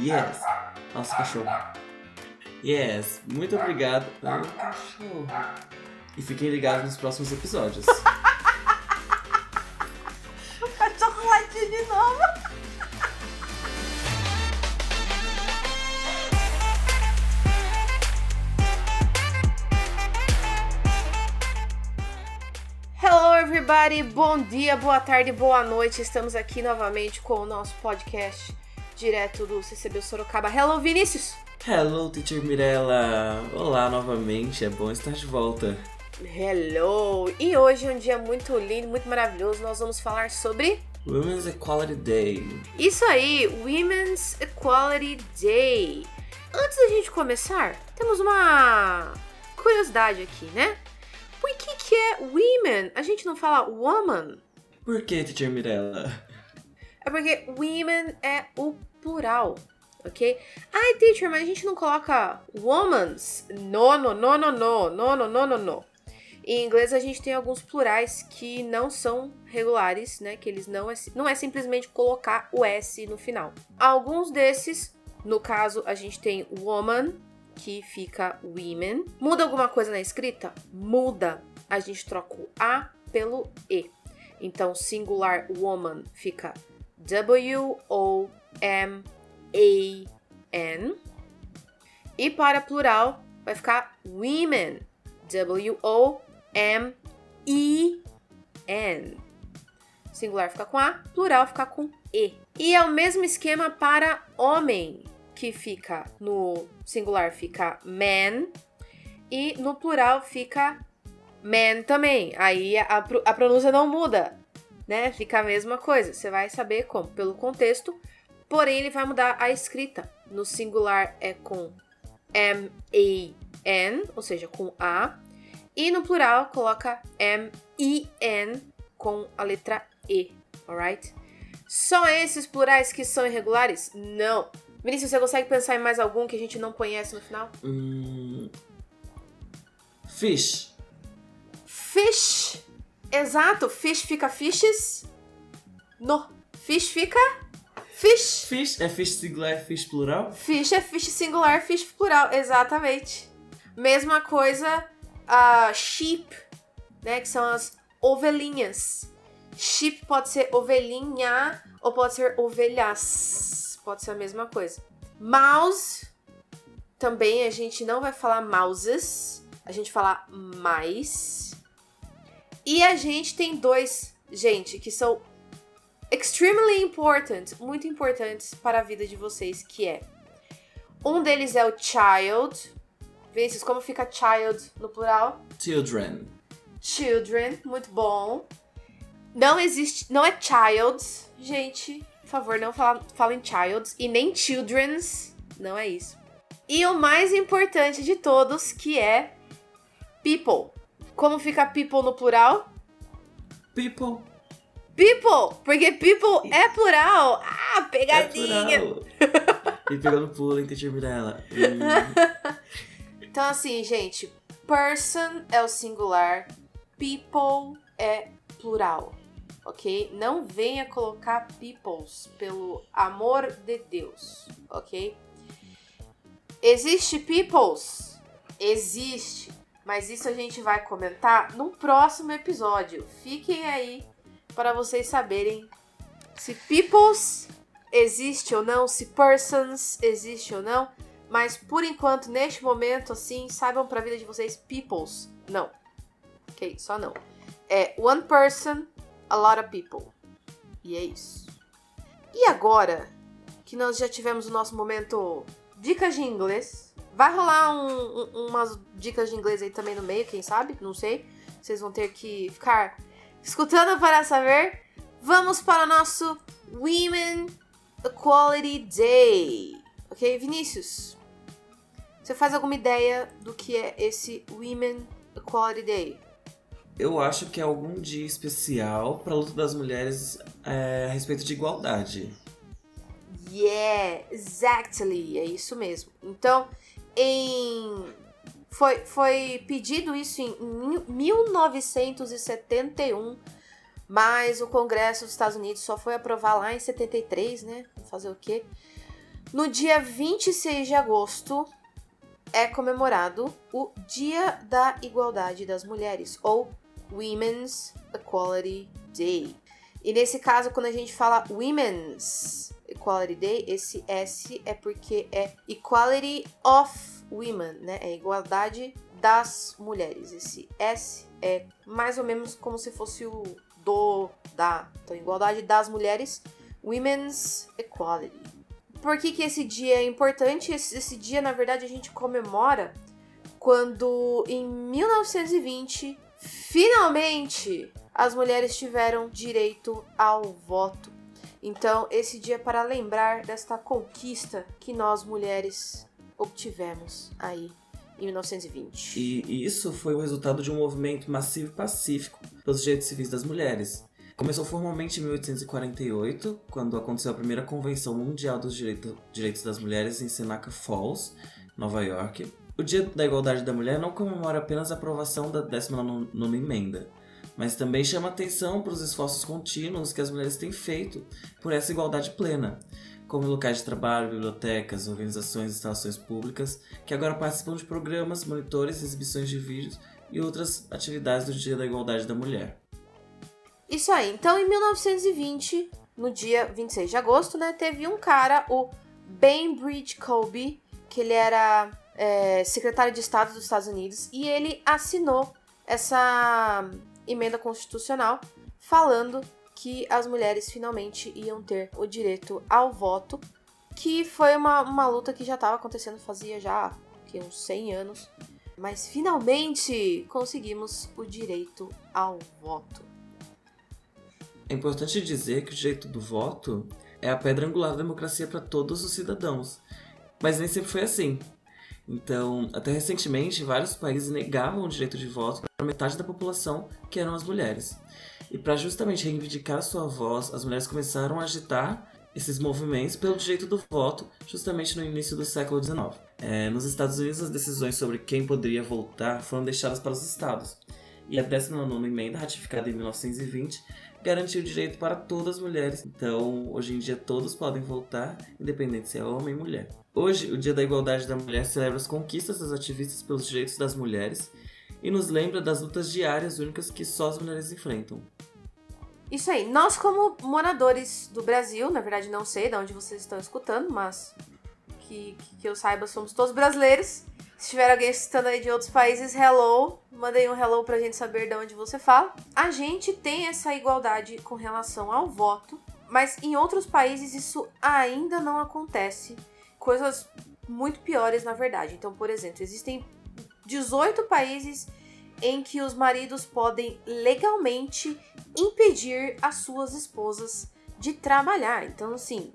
Yes. Nossa, cachorro. Yes. Muito obrigado. Ah, cachorro. E fiquem ligados nos próximos episódios. o cachorro latiu de novo. Hello everybody, bom dia, boa tarde, boa noite. Estamos aqui novamente com o nosso podcast direto do CCB Sorocaba. Hello Vinícius. Hello, teacher Mirella. Olá novamente, é bom estar de volta. Hello! E hoje é um dia muito lindo, muito maravilhoso. Nós vamos falar sobre Women's Equality Day. Isso aí, Women's Equality Day. Antes da gente começar, temos uma curiosidade aqui, né? Por que que é women? A gente não fala woman? Por que, teacher Mirella? É porque women é o plural, ok? Ai, teacher, mas a gente não coloca womans? No, no, no, no, no, no, no, no, no, no. Em inglês a gente tem alguns plurais que não são regulares, né? Que eles não é, não é simplesmente colocar o S no final. Alguns desses, no caso, a gente tem woman, que fica women. Muda alguma coisa na escrita? Muda. A gente troca o A pelo E. Então, singular woman fica W-O-M-A-N. E para plural vai ficar women. W-O-M-E-N. Singular fica com A, plural fica com E. E é o mesmo esquema para homem, que fica no singular fica man e no plural fica man também. Aí a, a pronúncia não muda, né? Fica a mesma coisa. Você vai saber como, pelo contexto, porém ele vai mudar a escrita. No singular é com M-A-N, ou seja, com A. E no plural coloca M-I-N com a letra E, alright? Só esses plurais que são irregulares? Não. Vinícius, você consegue pensar em mais algum que a gente não conhece no final? Hum... Fish. Fish. Exato. Fish fica fishes. No. Fish fica fish. Fish é fish singular, fish plural? Fish é fish singular, fish plural. Exatamente. Mesma coisa, uh, sheep, né? Que são as ovelhinhas. Sheep pode ser ovelhinha ou pode ser ovelhas. Pode ser a mesma coisa. Mouse, também a gente não vai falar mouses, a gente fala mais. E a gente tem dois, gente, que são extremely important, muito importantes para a vida de vocês, que é um deles é o child. Vinícius, como fica child no plural? Children. Children, muito bom. Não existe, não é child, gente. Por favor, não fala, falem childs e nem children's, não é isso. E o mais importante de todos, que é people. Como fica people no plural? People. People, porque people é plural. Ah, pegadinha. É e pegando pulo, entendi dela. Hum. então assim, gente, person é o singular, people é plural ok? Não venha colocar peoples, pelo amor de Deus, ok? Existe peoples? Existe, mas isso a gente vai comentar no próximo episódio. Fiquem aí para vocês saberem se peoples existe ou não, se persons existe ou não. Mas por enquanto, neste momento, assim, saibam para a vida de vocês, peoples, não. Ok? Só não. É one person a lot of people. E é isso. E agora que nós já tivemos o nosso momento dicas de inglês, vai rolar um, um, umas dicas de inglês aí também no meio, quem sabe? Não sei. Vocês vão ter que ficar escutando para saber. Vamos para o nosso Women Equality Day. Ok, Vinícius? Você faz alguma ideia do que é esse Women Equality Day? Eu acho que é algum dia especial para a luta das mulheres é, a respeito de igualdade. Yeah, exactly, é isso mesmo. Então, em foi, foi pedido isso em 1971, mas o Congresso dos Estados Unidos só foi aprovar lá em 73, né? Fazer o quê? No dia 26 de agosto é comemorado o Dia da Igualdade das Mulheres, ou Women's Equality Day. E nesse caso, quando a gente fala Women's Equality Day, esse S é porque é Equality of Women, né? É igualdade das mulheres. Esse S é mais ou menos como se fosse o do, da. Então, igualdade das mulheres, Women's Equality. Por que, que esse dia é importante? Esse, esse dia, na verdade, a gente comemora quando em 1920, finalmente, as mulheres tiveram direito ao voto. Então, esse dia é para lembrar desta conquista que nós mulheres obtivemos aí em 1920. E, isso foi o resultado de um movimento massivo e pacífico pelos direitos civis das mulheres. Começou formalmente em 1848, quando aconteceu a primeira Convenção Mundial dos Direito, Direitos das Mulheres em Seneca Falls, Nova York. O Dia da Igualdade da Mulher não comemora apenas a aprovação da 19 emenda, mas também chama atenção para os esforços contínuos que as mulheres têm feito por essa igualdade plena, como locais de trabalho, bibliotecas, organizações e instalações públicas, que agora participam de programas, monitores, exibições de vídeos e outras atividades do Dia da Igualdade da Mulher. Isso aí. Então, em 1920, no dia 26 de agosto, né, teve um cara, o Bainbridge Colby, que ele era é, secretário de Estado dos Estados Unidos, e ele assinou essa emenda constitucional falando que as mulheres finalmente iam ter o direito ao voto, que foi uma, uma luta que já estava acontecendo fazia já que uns 100 anos, mas finalmente conseguimos o direito ao voto. É importante dizer que o direito do voto é a pedra angular da democracia para todos os cidadãos, mas nem sempre foi assim. Então, até recentemente, vários países negavam o direito de voto para metade da população, que eram as mulheres. E para justamente reivindicar sua voz, as mulheres começaram a agitar esses movimentos pelo direito do voto, justamente no início do século XIX. É, nos Estados Unidos, as decisões sobre quem poderia votar foram deixadas para os estados. E a 19 emenda, ratificada em 1920, garantiu o direito para todas as mulheres. Então, hoje em dia, todos podem votar, independente se é homem ou mulher. Hoje, o Dia da Igualdade da Mulher celebra as conquistas das ativistas pelos direitos das mulheres e nos lembra das lutas diárias únicas que só as mulheres enfrentam. Isso aí. Nós, como moradores do Brasil, na verdade não sei de onde vocês estão escutando, mas que, que eu saiba, somos todos brasileiros. Se tiver alguém escutando aí de outros países, hello, mandei um hello pra gente saber de onde você fala. A gente tem essa igualdade com relação ao voto, mas em outros países isso ainda não acontece. Coisas muito piores, na verdade. Então, por exemplo, existem 18 países em que os maridos podem legalmente impedir as suas esposas de trabalhar. Então, assim,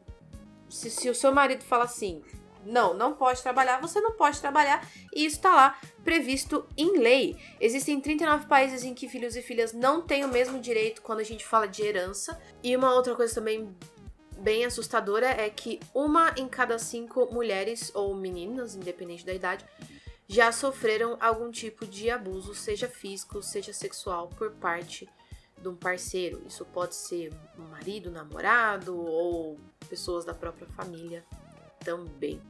se, se o seu marido fala assim, não, não pode trabalhar, você não pode trabalhar, e isso está lá previsto em lei. Existem 39 países em que filhos e filhas não têm o mesmo direito quando a gente fala de herança. E uma outra coisa também bem assustadora é que uma em cada cinco mulheres ou meninas, independente da idade, já sofreram algum tipo de abuso, seja físico, seja sexual, por parte de um parceiro. Isso pode ser um marido, namorado ou pessoas da própria família também.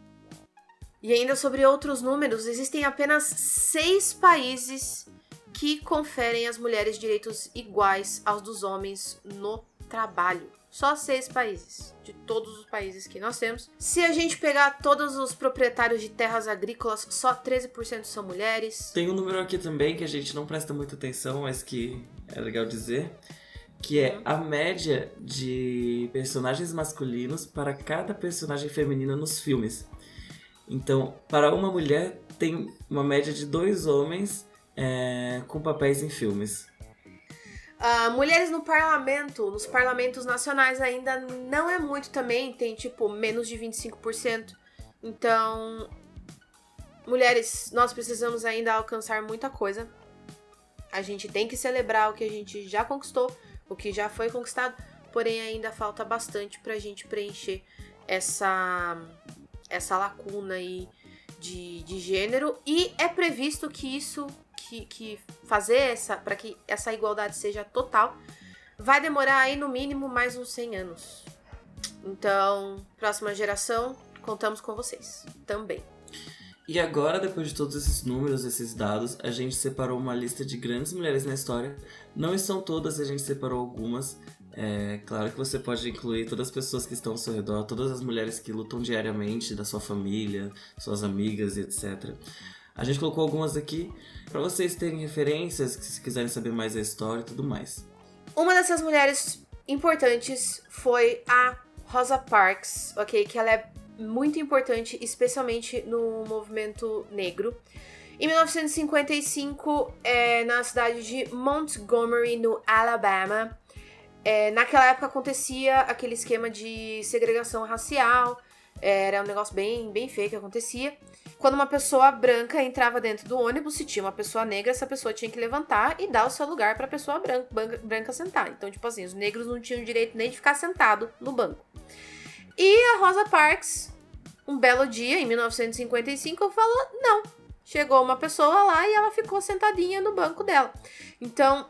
E ainda sobre outros números, existem apenas seis países que conferem às mulheres direitos iguais aos dos homens no trabalho. Só seis países, de todos os países que nós temos. Se a gente pegar todos os proprietários de terras agrícolas, só 13% são mulheres. Tem um número aqui também que a gente não presta muita atenção, mas que é legal dizer. Que é a média de personagens masculinos para cada personagem feminina nos filmes. Então, para uma mulher, tem uma média de dois homens é, com papéis em filmes. Uh, mulheres no parlamento, nos parlamentos nacionais ainda não é muito também, tem tipo menos de 25%. Então, mulheres, nós precisamos ainda alcançar muita coisa. A gente tem que celebrar o que a gente já conquistou, o que já foi conquistado, porém ainda falta bastante pra gente preencher essa, essa lacuna aí de, de gênero. E é previsto que isso que, que fazer essa para que essa igualdade seja total vai demorar aí no mínimo mais uns 100 anos. Então, próxima geração, contamos com vocês também. E agora, depois de todos esses números, esses dados, a gente separou uma lista de grandes mulheres na história. Não estão todas, a gente separou algumas. É claro que você pode incluir todas as pessoas que estão ao seu redor, todas as mulheres que lutam diariamente, da sua família, suas amigas e etc. A gente colocou algumas aqui para vocês terem referências, se quiserem saber mais da história e tudo mais. Uma dessas mulheres importantes foi a Rosa Parks, ok? Que ela é muito importante, especialmente no movimento negro. Em 1955, é, na cidade de Montgomery, no Alabama, é, naquela época acontecia aquele esquema de segregação racial, era um negócio bem, bem feio que acontecia. Quando uma pessoa branca entrava dentro do ônibus, se tinha uma pessoa negra, essa pessoa tinha que levantar e dar o seu lugar para a pessoa branca, branca sentar. Então, tipo assim, os negros não tinham direito nem de ficar sentado no banco. E a Rosa Parks, um belo dia, em 1955, falou: não. Chegou uma pessoa lá e ela ficou sentadinha no banco dela. Então,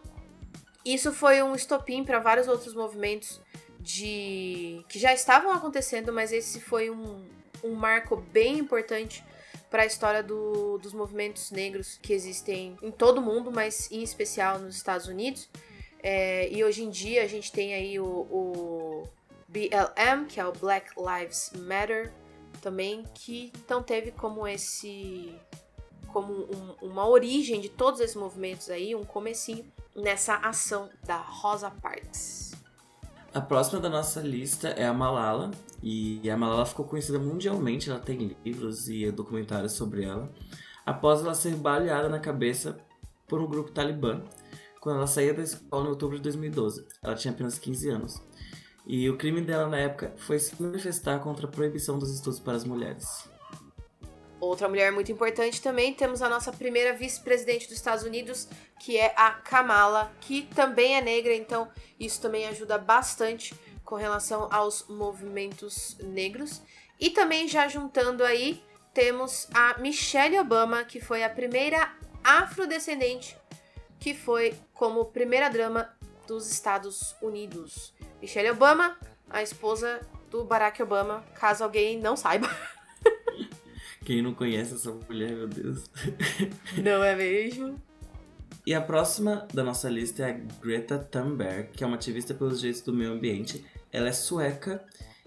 isso foi um estopim para vários outros movimentos de que já estavam acontecendo, mas esse foi um, um marco bem importante para a história do, dos movimentos negros que existem em todo o mundo, mas em especial nos Estados Unidos. É, e hoje em dia a gente tem aí o, o BLM, que é o Black Lives Matter, também, que então teve como esse como um, uma origem de todos esses movimentos aí, um comecinho nessa ação da Rosa Parks. A próxima da nossa lista é a Malala, e a Malala ficou conhecida mundialmente, ela tem livros e documentários sobre ela, após ela ser baleada na cabeça por um grupo talibã quando ela saía da escola em outubro de 2012. Ela tinha apenas 15 anos. E o crime dela na época foi se manifestar contra a proibição dos estudos para as mulheres. Outra mulher muito importante também, temos a nossa primeira vice-presidente dos Estados Unidos, que é a Kamala, que também é negra, então isso também ajuda bastante com relação aos movimentos negros. E também já juntando aí, temos a Michelle Obama, que foi a primeira afrodescendente que foi como primeira dama dos Estados Unidos. Michelle Obama, a esposa do Barack Obama, caso alguém não saiba. Quem não conhece essa mulher, meu Deus. Não é mesmo? E a próxima da nossa lista é a Greta Thunberg, que é uma ativista pelos direitos do meio ambiente. Ela é sueca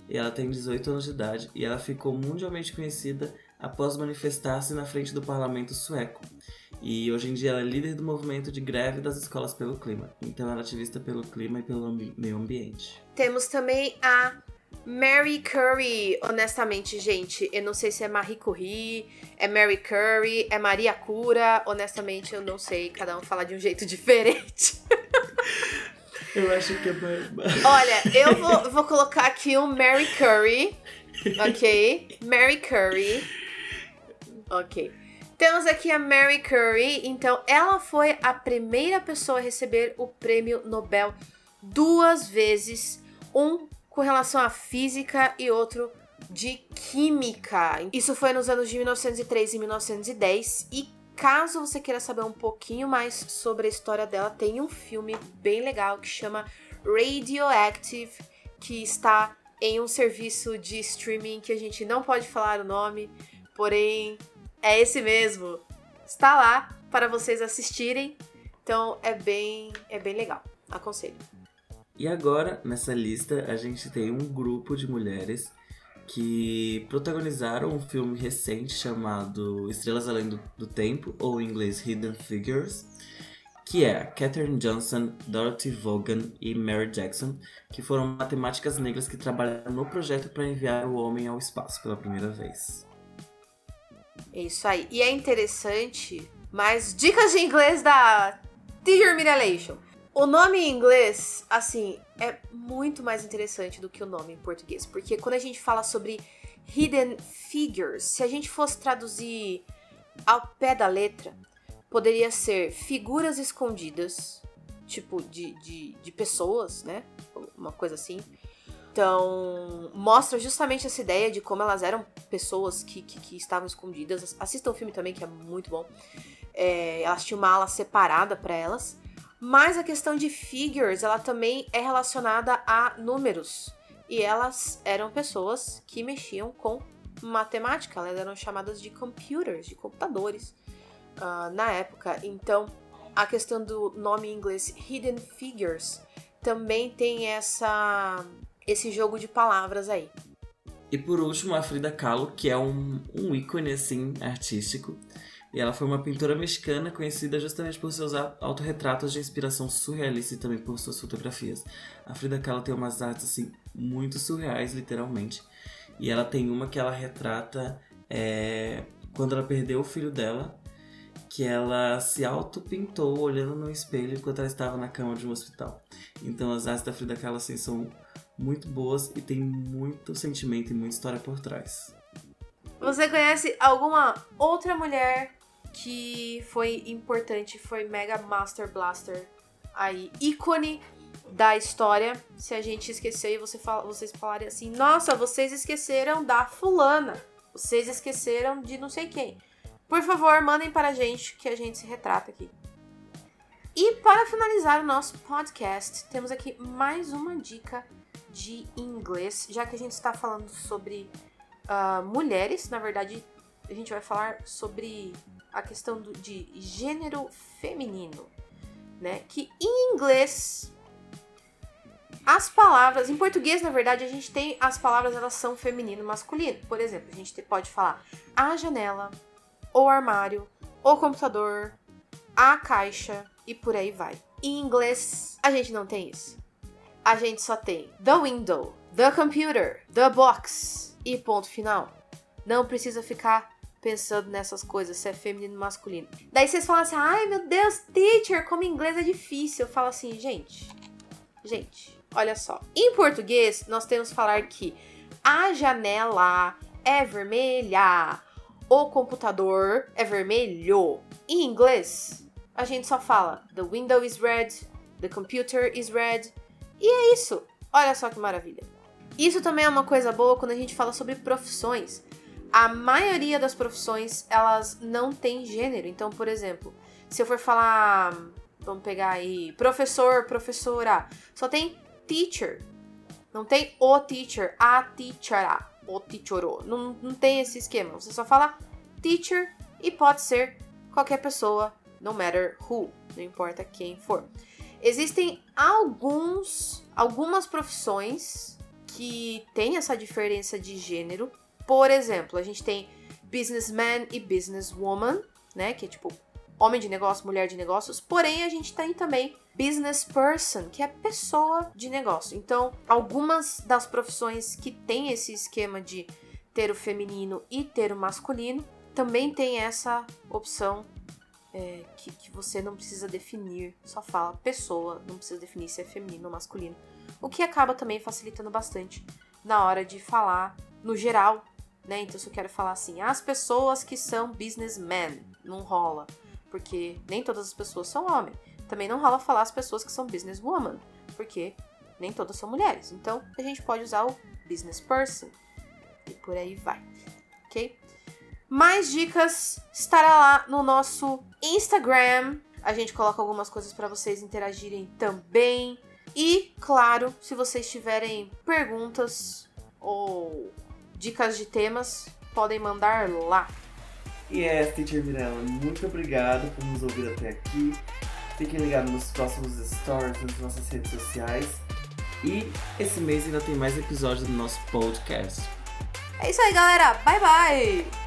e ela tem 18 anos de idade e ela ficou mundialmente conhecida após manifestar-se na frente do parlamento sueco. E hoje em dia ela é líder do movimento de greve das escolas pelo clima. Então ela é ativista pelo clima e pelo meio ambiente. Temos também a Mary Curry. Honestamente, gente, eu não sei se é Marie Curie, é Mary Curry, é Maria Cura. Honestamente, eu não sei. Cada um fala de um jeito diferente. Eu acho que é Olha, eu vou, vou colocar aqui um Mary Curry. Ok? Mary Curry. Ok. Temos aqui a Mary Curry, então ela foi a primeira pessoa a receber o prêmio Nobel duas vezes, um com relação à física e outro de química. Isso foi nos anos de 1903 e 1910 e caso você queira saber um pouquinho mais sobre a história dela, tem um filme bem legal que chama Radioactive, que está em um serviço de streaming que a gente não pode falar o nome, porém é esse mesmo. Está lá para vocês assistirem. Então é bem, é bem legal. Aconselho. E agora, nessa lista, a gente tem um grupo de mulheres que protagonizaram um filme recente chamado Estrelas Além do, do Tempo, ou em inglês Hidden Figures, que é Katherine Johnson, Dorothy Vaughan e Mary Jackson, que foram matemáticas negras que trabalharam no projeto para enviar o homem ao espaço pela primeira vez. É isso aí. E é interessante, mas dicas de inglês da Teacher Mirelation. O nome em inglês, assim, é muito mais interessante do que o nome em português. Porque quando a gente fala sobre hidden figures, se a gente fosse traduzir ao pé da letra, poderia ser figuras escondidas, tipo de, de, de pessoas, né? Uma coisa assim. Então, mostra justamente essa ideia de como elas eram pessoas que, que, que estavam escondidas. Assistam o filme também, que é muito bom. É, elas tinham uma ala separada para elas. Mas a questão de figures, ela também é relacionada a números. E elas eram pessoas que mexiam com matemática, elas eram chamadas de computers, de computadores uh, na época. Então, a questão do nome em inglês Hidden Figures também tem essa esse jogo de palavras aí. E por último, a Frida Kahlo, que é um, um ícone assim artístico. E ela foi uma pintora mexicana conhecida justamente por seus autorretratos de inspiração surrealista e também por suas fotografias. A Frida Kahlo tem umas artes assim muito surreais, literalmente. E ela tem uma que ela retrata é, quando ela perdeu o filho dela, que ela se auto-pintou olhando no espelho enquanto ela estava na cama de um hospital. Então as artes da Frida Kahlo assim, são muito boas e tem muito sentimento e muita história por trás. Você conhece alguma outra mulher que foi importante, foi Mega Master Blaster, aí ícone da história? Se a gente esqueceu e você fala, vocês falarem assim, nossa, vocês esqueceram da fulana, vocês esqueceram de não sei quem. Por favor, mandem para a gente que a gente se retrata aqui. E para finalizar o nosso podcast, temos aqui mais uma dica de inglês, já que a gente está falando sobre uh, mulheres, na verdade, a gente vai falar sobre a questão do, de gênero feminino, né? Que em inglês as palavras, em português, na verdade, a gente tem as palavras, elas são feminino e masculino. Por exemplo, a gente pode falar a janela, o armário, o computador, a caixa e por aí vai. Em inglês, a gente não tem isso a gente só tem the window, the computer, the box e ponto final. Não precisa ficar pensando nessas coisas, se é feminino ou masculino. Daí vocês falam assim, ai meu Deus, teacher, como inglês é difícil. Eu falo assim, gente, gente, olha só. Em português, nós temos que falar que a janela é vermelha, o computador é vermelho. Em inglês, a gente só fala the window is red, the computer is red, e é isso. Olha só que maravilha. Isso também é uma coisa boa quando a gente fala sobre profissões. A maioria das profissões, elas não têm gênero. Então, por exemplo, se eu for falar, vamos pegar aí, professor, professora, só tem teacher. Não tem o teacher, a teachera, o teachoro. Não, não tem esse esquema. Você só fala teacher e pode ser qualquer pessoa, no matter who, não importa quem for. Existem alguns, algumas profissões que têm essa diferença de gênero. Por exemplo, a gente tem businessman e businesswoman, né? Que é tipo homem de negócio, mulher de negócios. Porém, a gente tem também business person, que é pessoa de negócio. Então, algumas das profissões que tem esse esquema de ter o feminino e ter o masculino também tem essa opção é, que, que você não precisa definir, só fala pessoa, não precisa definir se é feminino ou masculino. O que acaba também facilitando bastante na hora de falar no geral, né? Então, se eu quero falar assim, as pessoas que são businessmen, não rola, porque nem todas as pessoas são homens. Também não rola falar as pessoas que são businesswoman, porque nem todas são mulheres. Então, a gente pode usar o business person e por aí vai, ok? Mais dicas estará lá no nosso Instagram. A gente coloca algumas coisas para vocês interagirem também. E, claro, se vocês tiverem perguntas ou dicas de temas, podem mandar lá. E é, Teacher Mirella, muito obrigado por nos ouvir até aqui. Fiquem ligados nos próximos stories nas nossas redes sociais. E esse mês ainda tem mais episódios do nosso podcast. É isso aí, galera. Bye, bye!